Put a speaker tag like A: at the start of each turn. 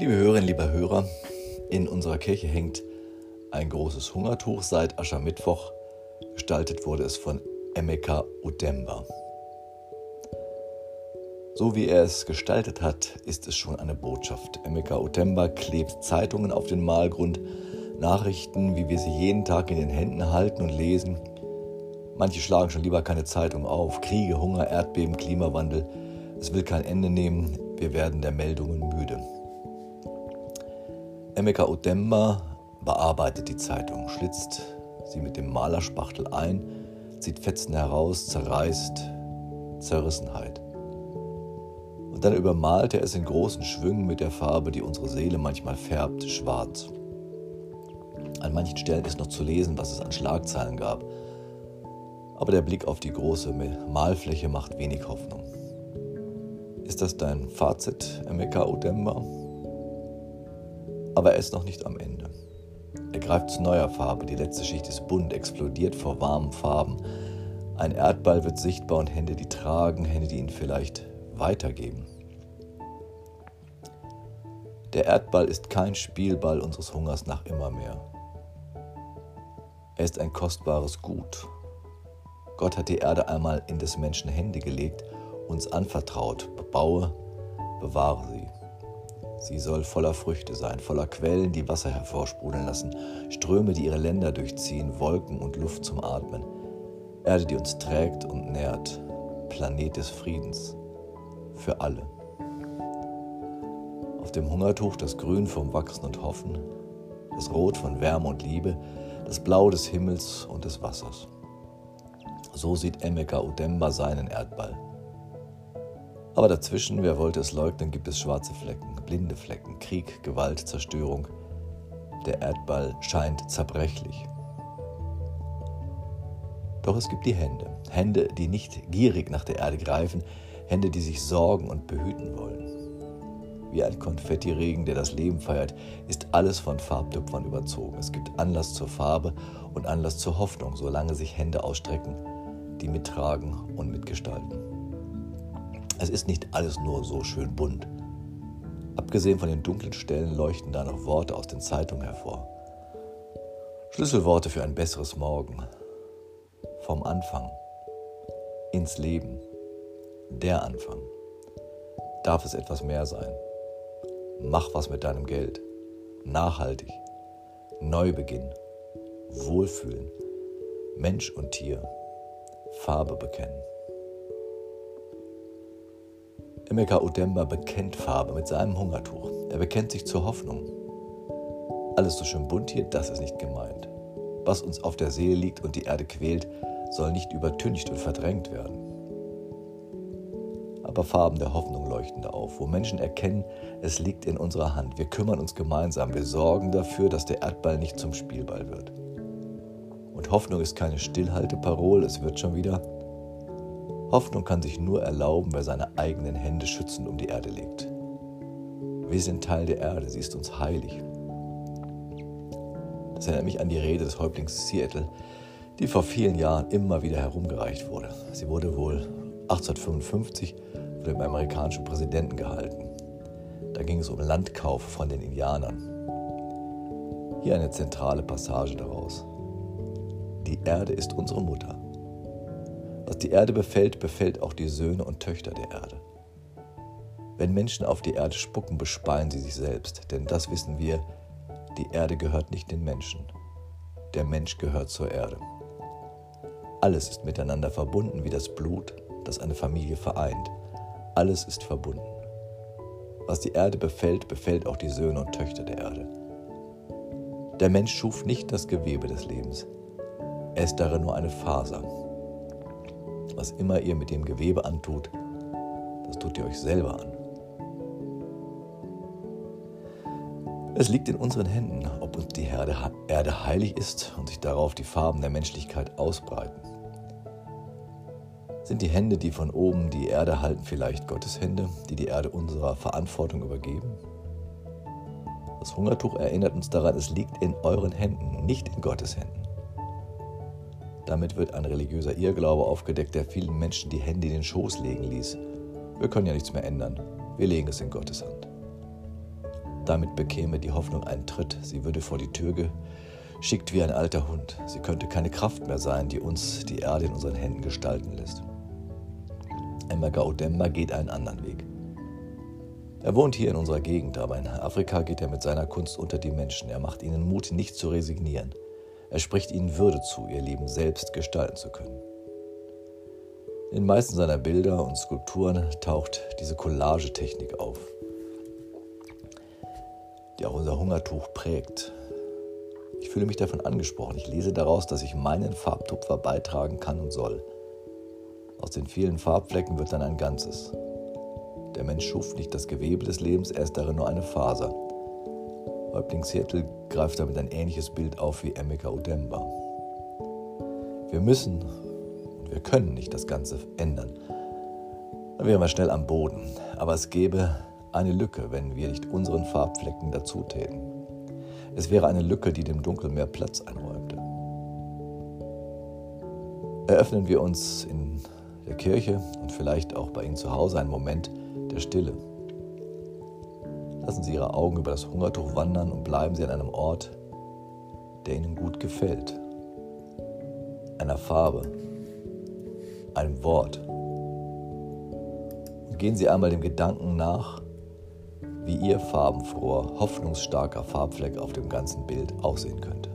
A: Liebe Hörerinnen, lieber Hörer, in unserer Kirche hängt ein großes Hungertuch seit Aschermittwoch. Gestaltet wurde es von Emeka Udemba. So wie er es gestaltet hat, ist es schon eine Botschaft. Emeka Udemba klebt Zeitungen auf den Malgrund, Nachrichten, wie wir sie jeden Tag in den Händen halten und lesen. Manche schlagen schon lieber keine Zeitung auf. Kriege, Hunger, Erdbeben, Klimawandel. Es will kein Ende nehmen. Wir werden der Meldungen müde. Emeka Udemba bearbeitet die Zeitung, schlitzt sie mit dem Malerspachtel ein, zieht Fetzen heraus, zerreißt Zerrissenheit. Und dann übermalt er es in großen Schwüngen mit der Farbe, die unsere Seele manchmal färbt, schwarz. An manchen Stellen ist noch zu lesen, was es an Schlagzeilen gab. Aber der Blick auf die große Malfläche macht wenig Hoffnung. Ist das dein Fazit, Emeka Udemba? Aber er ist noch nicht am Ende. Er greift zu neuer Farbe, die letzte Schicht ist bunt, explodiert vor warmen Farben. Ein Erdball wird sichtbar und Hände, die tragen, Hände, die ihn vielleicht weitergeben. Der Erdball ist kein Spielball unseres Hungers nach immer mehr. Er ist ein kostbares Gut. Gott hat die Erde einmal in des Menschen Hände gelegt, uns anvertraut, bebaue, bewahre sie. Sie soll voller Früchte sein, voller Quellen, die Wasser hervorsprudeln lassen, Ströme, die ihre Länder durchziehen, Wolken und Luft zum Atmen, Erde, die uns trägt und nährt, Planet des Friedens, für alle. Auf dem Hungertuch das Grün vom Wachsen und Hoffen, das Rot von Wärme und Liebe, das Blau des Himmels und des Wassers. So sieht Emeka Udemba seinen Erdball. Aber dazwischen, wer wollte es leugnen, gibt es schwarze Flecken, blinde Flecken, Krieg, Gewalt, Zerstörung. Der Erdball scheint zerbrechlich. Doch es gibt die Hände, Hände, die nicht gierig nach der Erde greifen, Hände, die sich sorgen und behüten wollen. Wie ein Konfettiregen, der das Leben feiert, ist alles von Farbtupfern überzogen. Es gibt Anlass zur Farbe und Anlass zur Hoffnung, solange sich Hände ausstrecken, die mittragen und mitgestalten. Es ist nicht alles nur so schön bunt. Abgesehen von den dunklen Stellen leuchten da noch Worte aus den Zeitungen hervor. Schlüsselworte für ein besseres Morgen. Vom Anfang. Ins Leben. Der Anfang. Darf es etwas mehr sein? Mach was mit deinem Geld. Nachhaltig. Neubeginn. Wohlfühlen. Mensch und Tier. Farbe bekennen. Emeka Udemba bekennt Farbe mit seinem Hungertuch. Er bekennt sich zur Hoffnung. Alles so schön bunt hier, das ist nicht gemeint. Was uns auf der Seele liegt und die Erde quält, soll nicht übertüncht und verdrängt werden. Aber Farben der Hoffnung leuchten da auf, wo Menschen erkennen, es liegt in unserer Hand. Wir kümmern uns gemeinsam, wir sorgen dafür, dass der Erdball nicht zum Spielball wird. Und Hoffnung ist keine Stillhalteparole, es wird schon wieder, Hoffnung kann sich nur erlauben, wer seine eigenen Hände schützend um die Erde legt. Wir sind Teil der Erde, sie ist uns heilig. Das erinnert mich an die Rede des Häuptlings Seattle, die vor vielen Jahren immer wieder herumgereicht wurde. Sie wurde wohl 1855 von dem amerikanischen Präsidenten gehalten. Da ging es um Landkauf von den Indianern. Hier eine zentrale Passage daraus. Die Erde ist unsere Mutter. Was die Erde befällt, befällt auch die Söhne und Töchter der Erde. Wenn Menschen auf die Erde spucken, bespeien sie sich selbst, denn das wissen wir, die Erde gehört nicht den Menschen. Der Mensch gehört zur Erde. Alles ist miteinander verbunden wie das Blut, das eine Familie vereint. Alles ist verbunden. Was die Erde befällt, befällt auch die Söhne und Töchter der Erde. Der Mensch schuf nicht das Gewebe des Lebens. Er ist darin nur eine Faser, was immer ihr mit dem Gewebe antut, das tut ihr euch selber an. Es liegt in unseren Händen, ob uns die Erde heilig ist und sich darauf die Farben der Menschlichkeit ausbreiten. Sind die Hände, die von oben die Erde halten, vielleicht Gottes Hände, die die Erde unserer Verantwortung übergeben? Das Hungertuch erinnert uns daran, es liegt in euren Händen, nicht in Gottes Händen. Damit wird ein religiöser Irrglaube aufgedeckt, der vielen Menschen die Hände in den Schoß legen ließ. Wir können ja nichts mehr ändern. Wir legen es in Gottes Hand. Damit bekäme die Hoffnung einen Tritt. Sie würde vor die Tür geschickt wie ein alter Hund. Sie könnte keine Kraft mehr sein, die uns die Erde in unseren Händen gestalten lässt. Emmerga Odemba geht einen anderen Weg. Er wohnt hier in unserer Gegend, aber in Afrika geht er mit seiner Kunst unter die Menschen. Er macht ihnen Mut, nicht zu resignieren. Er spricht ihnen Würde zu, ihr Leben selbst gestalten zu können. In den meisten seiner Bilder und Skulpturen taucht diese Collagetechnik auf die auch unser Hungertuch prägt. Ich fühle mich davon angesprochen. Ich lese daraus, dass ich meinen Farbtupfer beitragen kann und soll. Aus den vielen Farbflecken wird dann ein Ganzes. Der Mensch schuf nicht das Gewebe des Lebens, er ist darin nur eine Faser. Häuptling Seattle greift damit ein ähnliches Bild auf wie Emeka Udemba. Wir müssen und wir können nicht das Ganze ändern. Dann wären wir schnell am Boden. Aber es gäbe eine Lücke, wenn wir nicht unseren Farbflecken dazu täten. Es wäre eine Lücke, die dem Dunkel mehr Platz einräumte. Eröffnen wir uns in der Kirche und vielleicht auch bei Ihnen zu Hause einen Moment der Stille. Lassen Sie Ihre Augen über das Hungertuch wandern und bleiben Sie an einem Ort, der Ihnen gut gefällt. Einer Farbe, einem Wort. Und gehen Sie einmal dem Gedanken nach, wie Ihr farbenfroher, hoffnungsstarker Farbfleck auf dem ganzen Bild aussehen könnte.